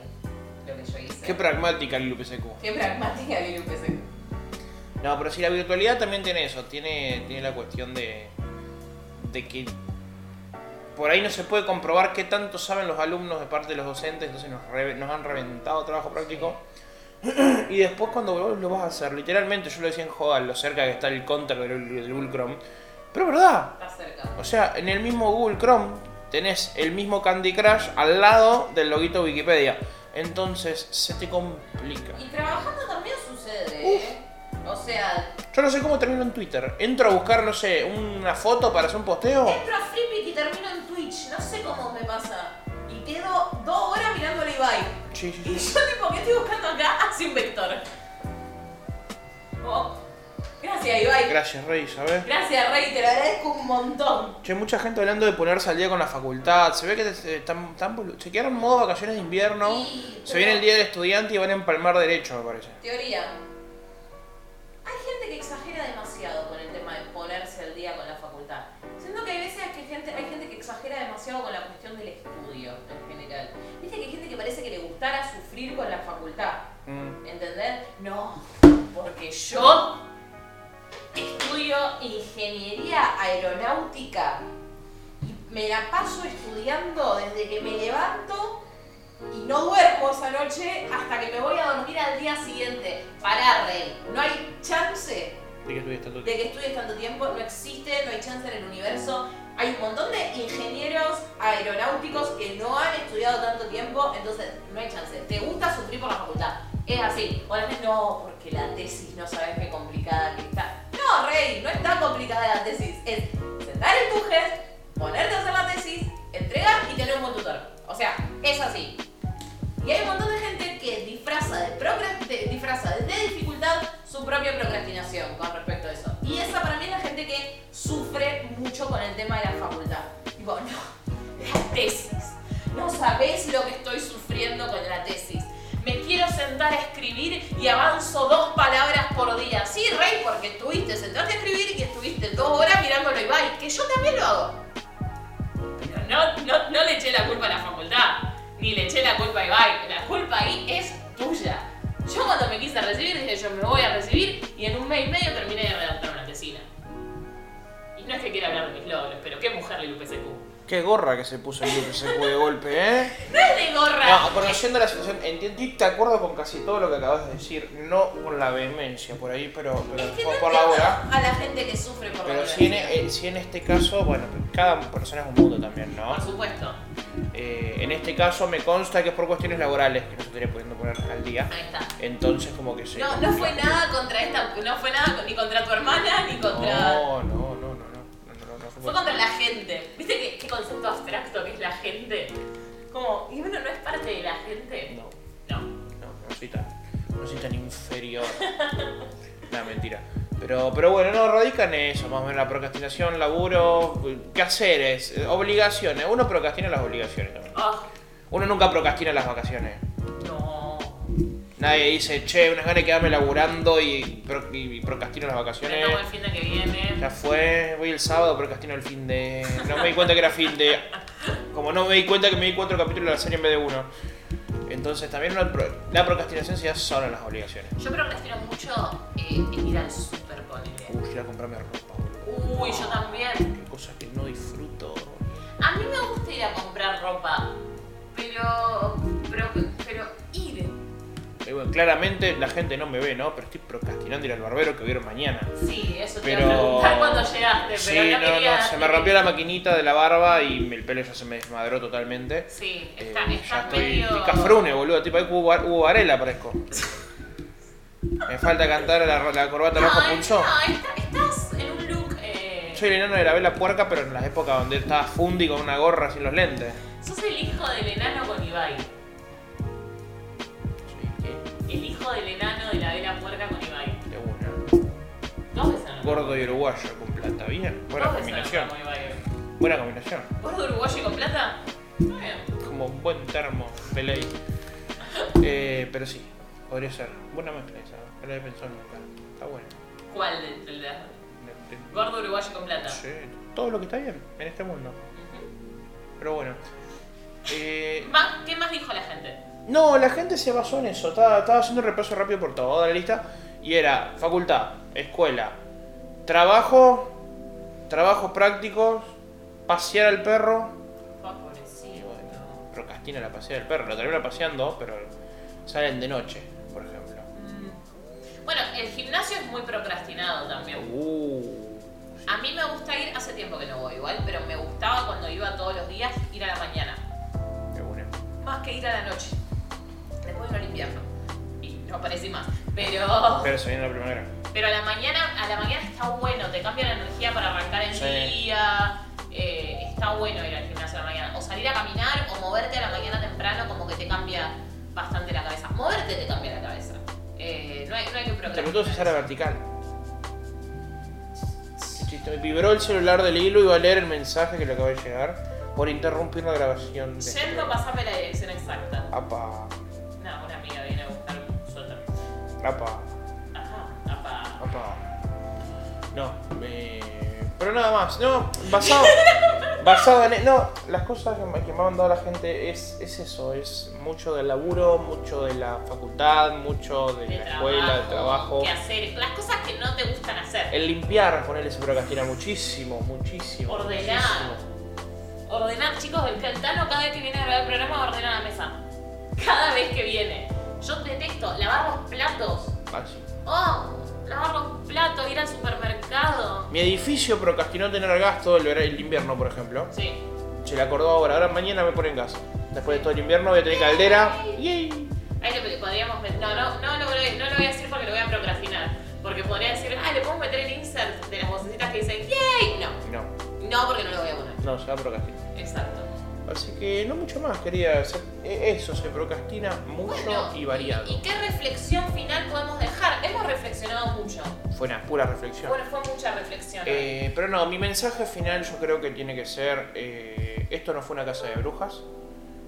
lo que yo hice. Qué pragmática Lilu PSQ. Qué pragmática Lilu PSQ. No, pero si la virtualidad también tiene eso, tiene, tiene la cuestión de, de que por ahí no se puede comprobar qué tanto saben los alumnos de parte de los docentes, entonces nos, re- nos han reventado trabajo práctico. [CLEARS THROAT] Y después cuando vos lo vas a hacer, literalmente, yo lo decía en Joda, lo cerca que está el counter del, del Google Chrome, pero es verdad, Está cerca. o sea, en el mismo Google Chrome tenés el mismo Candy Crush al lado del loguito Wikipedia. Entonces se te complica. Y trabajando también sucede, ¿eh? O sea, Yo no sé cómo termino en Twitter. Entro a buscar, no sé, una foto para hacer un posteo. entro a Flipit y termino en Twitch. No sé cómo me pasa. Y quedo dos horas mirando a Ibai. Sí, sí, Y yo, tipo, ¿qué estoy buscando acá? [LAUGHS] Hace un vector. Oh, gracias, Ibai. Gracias, Rey, ¿sabes? Gracias, Rey, te lo agradezco un montón. Che, mucha gente hablando de ponerse al día con la facultad. Se ve que están, bolu- se quedaron en modo vacaciones de invierno. Sí, Se viene el día del estudiante y van a empalmar derecho, me parece. Teoría. Hay gente que exagera demasiado con el tema de ponerse al día con la facultad. Siento que hay veces que gente, hay gente que exagera demasiado con la cuestión del estudio en general. Viste que hay gente que parece que le gustara sufrir con la facultad. Mm. ¿Entendés? No, porque yo estudio ingeniería aeronáutica y me la paso estudiando desde que me levanto y no duermo esa noche hasta que me voy a dormir al día siguiente. Pará, Rey. No hay chance ¿De tanto que estudies tanto tiempo, no existe, no hay chance en el universo. Hay un montón de ingenieros aeronáuticos que no han estudiado tanto tiempo, entonces no hay chance. ¿Te gusta sufrir por la facultad? Es así. O la gente, no, porque la tesis no sabes qué complicada que está. No, Rey, no es tan complicada la tesis. Es sentar en tu GES, ponerte a hacer la tesis, entregar y tener un buen tutor. O sea, es así. Y hay un montón de gente que disfraza de, de- disfraza de, dificultad su propia procrastinación con respecto a eso. Y esa para mí es la gente que sufre mucho con el tema de la facultad. Digo, no, la tesis. No sabés lo que estoy sufriendo con la tesis. Me quiero sentar a escribir y avanzo dos palabras por día. Sí, Rey, porque estuviste sentarte a escribir y estuviste dos horas mirándolo a Ibai, que yo también lo hago. Pero no, no, no le eché la culpa a la facultad, ni le eché la culpa a Ibai. La culpa ahí es tuya. Yo cuando me quise recibir dije yo me voy a recibir y en un mes y medio terminé de redactar una tesina. Y no es que quiera hablar de mis logros, pero qué mujer le PSQ. Qué gorra que se puso el UPSQ de golpe, ¿eh? No es de gorra. No, conociendo la situación, entiendo y te acuerdo con casi todo lo que acabas de decir, no con la vehemencia por ahí, pero, pero es que por, no por la entiendo hora. a la gente que sufre por Pero la si en, eh, si en este caso, bueno, cada persona es un mundo también, ¿no? Por supuesto. Eh, en este caso me consta que es por cuestiones laborales que no se estaría pudiendo poner al día. Ahí está. Entonces como que se... No, no fue nada contra esta, no fue nada ni contra tu hermana ni contra. No, no, no, Fue contra la gente. ¿Viste qué, qué concepto abstracto que es la gente? Como, y uno no es parte de la gente. No, No. no, no soy tan, no soy tan inferior. [LAUGHS] no, mentira. Pero, pero bueno, no, radica en eso, más o menos la procrastinación, laburo, quehaceres, eh, obligaciones. Uno procrastina las obligaciones también. Ah, Uno nunca procrastina las vacaciones. Nadie dice, che, unas ganas de quedarme laburando y, pro- y procrastino las vacaciones. El fin de que viene. Ya fue, voy el sábado, procrastino el fin de. No me di cuenta que era fin de. Como no me di cuenta que me di cuatro capítulos de la serie en vez de uno. Entonces también la, pro- la procrastinación se hace solo en las obligaciones. Yo procrastino mucho eh, en ir al super. Uy, ir a comprarme ropa, boludo. Uy, yo también. Qué cosas que no disfruto. A mí me gusta ir a comprar ropa, pero. pero. pero bueno, claramente la gente no me ve, ¿no? Pero estoy procrastinando ir al barbero que vieron mañana. Sí, eso te Pero. iba a preguntar cuando llegaste, pero Sí, no, no, quería. no, se me rompió la maquinita de la barba y el pelo ya se me desmadró totalmente. Sí, Eh, está, ya está estoy, medio. cafrune, boludo, tipo ahí Hugo, Hugo Varela parezco. Me falta cantar la, la corbata rojo no, punzó. no, está- estás en un look. Eh, Soy el enano de la vela puerca, pero en las épocas donde estaba Fundi con una gorra sin los lentes. Sos el hijo del enano con Ibai. El hijo del enano de la vela puerca con Ibai. De una. Dos veces no. Gordo y uruguayo con plata, bien. Buena combinación. Ibai. Buena combinación. ¿Gordo uruguayo con plata? Está bien. Como un buen termo, Pelé. Eh, pero sí, podría ser. Buena mezcla esa. No la he pensado nunca. Está bueno. ¿Cuál del- De- de- Gordo uruguayo con plata. Sí, todo lo que está bien en este mundo. Pero bueno. Eh, ¿Qué más dijo la gente? No, la gente se basó en eso. Estaba, estaba haciendo un repaso rápido por toda la lista. Y era facultad, escuela, trabajo, trabajos prácticos, pasear al perro. Y bueno, procrastina la pasea del perro. Lo termina paseando, pero salen de noche, por ejemplo. Mm. Bueno, el gimnasio es muy procrastinado también. Uh, A mí me gusta ir, hace tiempo que no voy igual, pero me gustaba cuando iba todos los días ir a la mañana. qué bueno. Más que ir a la noche. Después vino el invierno. Y no aparecí más. Pero. Pero se viene la primavera. Pero a la mañana, a la mañana está bueno, te cambia la energía para arrancar el Sí. día. eh, está bueno ir al gimnasio a la mañana. O salir a caminar o moverte a la mañana temprano, como que te cambia bastante la cabeza. Moverte te cambia la cabeza. Eh, no, hay, no hay que Te procrastinar. preguntó si era vertical. Vibró el celular del hilo y iba a leer el mensaje que le acaba de llegar por interrumpir la grabación. Yendo, pasame la dirección exacta. Apa, Una amiga viene a buscar un suéter. apa, Ajá, apa. apa. No, eh, pero nada más. No, basado, [LAUGHS] basado en. No, las cosas que me, que me ha mandado la gente es, es eso: es mucho del laburo, mucho de la facultad, mucho de, De la escuela, del trabajo. hacer, las cosas que no te gustan hacer. El limpiar, ponerle se procrastina muchísimo, muchísimo. Ordenar. muchísimo. Ordenar, chicos, el el Tano cada vez que viene a grabar el programa ordena la mesa. Detesto lavar los platos. Sí. Oh, lavar los platos, ir al supermercado. Mi edificio procrastinó tener gas todo el, vera- el invierno, por ejemplo. Sí. Se le acordó ahora, ahora mañana me ponen gas. Después de todo el invierno voy a tener caldera. Yay. Ahí lo podríamos meter. No, no, no, lo voy, no lo voy a decir porque lo voy a procrastinar. Porque podría decir, ah, le podemos meter el insert de las vocecitas que dicen ¡Yay! No, No, no porque no lo voy a poner. no, se va a procrastinar. Exacto. Así que no mucho más, quería hacer eso, se procrastina mucho Bueno, y variado. ¿Y qué reflexión final podemos dejar? Hemos reflexionado mucho. Fue una pura reflexión. Bueno, fue mucha reflexión. Eh, pero no, mi mensaje final yo creo que tiene que ser, eh, esto no fue una casa de brujas,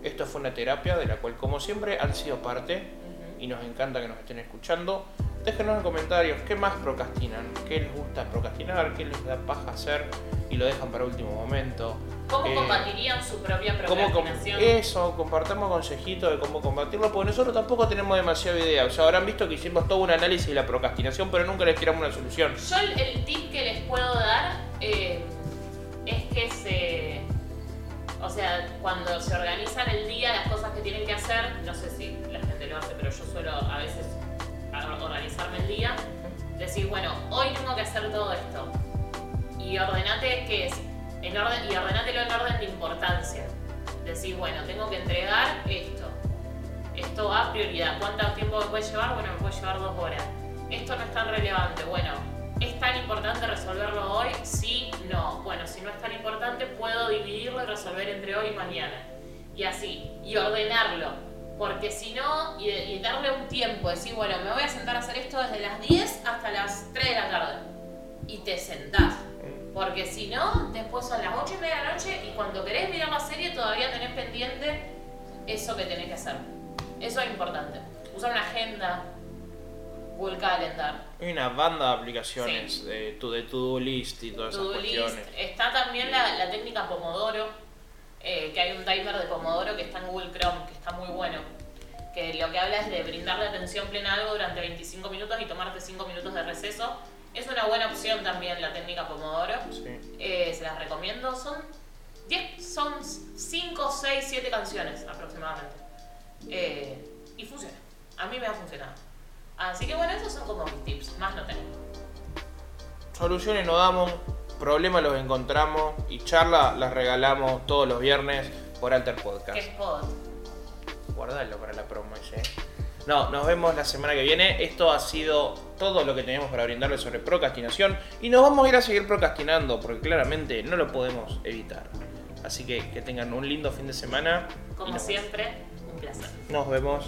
esto fue una terapia de la cual como siempre han sido parte Ujú. y nos encanta que nos estén escuchando. Déjenos en comentarios qué más procrastinan, qué les gusta procrastinar, qué les da paja hacer y lo dejan para último momento. ¿Cómo Eh, combatirían su propia ¿Cómo com- procrastinación? eso, compartamos consejitos de cómo combatirlo, porque nosotros tampoco tenemos demasiada idea. O sea, habrán visto que hicimos todo un análisis de la procrastinación, pero nunca les tiramos una solución. Yo el, tip que les puedo dar eh, es que se... O sea, cuando se organizan el día, las cosas que tienen que hacer, no sé si la gente lo hace, pero yo suelo a veces organizarme el día, decir, bueno, hoy tengo que hacer todo esto. Y ordenate qué es, en orden, y ordenátelo en orden de importancia. Decir, bueno, tengo que entregar esto. Esto a prioridad. ¿Cuánto tiempo me puede llevar? Bueno, me puede llevar dos horas. Esto no es tan relevante. Bueno, ¿es tan importante resolverlo hoy? Sí, no. Bueno, si no es tan importante, puedo dividirlo y resolver entre hoy y mañana. Y así. Y ordenarlo. Porque si no, y, y darle un tiempo, decir, bueno, me voy a sentar a hacer esto desde las 10 hasta las 3 de la tarde. Y te sentás. Porque si no, después son las 8 y media de la noche y cuando querés mirar la serie todavía tenés pendiente eso que tenés que hacer. Eso es importante. Usar una agenda, Google Calendar, Hay una banda de aplicaciones de tu de to-do list y todas esas To-do list. cuestiones. Está también la, la técnica Pomodoro, eh, que hay un timer de Pomodoro que está en Google Chrome, que está muy bueno. Que lo que habla es de brindarle atención plena a algo durante 25 minutos y tomarte 5 minutos de receso. Es una buena opción también la técnica Pomodoro. Sí. Eh, se las recomiendo. Son 10, son 5, 6, 7 canciones aproximadamente. Eh, y funciona. A mí me ha funcionado. Así que bueno, esos son como mis tips. Más no tengo. Soluciones no damos, problemas los encontramos y charla las regalamos todos los viernes por Alter Podcast. ¿Qué es pod? Guardalo para la promo ese. No, nos vemos la semana que viene. Esto ha sido todo lo que teníamos para brindarles sobre procrastinación. Y nos vamos a ir a seguir procrastinando porque claramente no lo podemos evitar. Así que que tengan un lindo fin de semana. Como siempre, un placer. Nos vemos.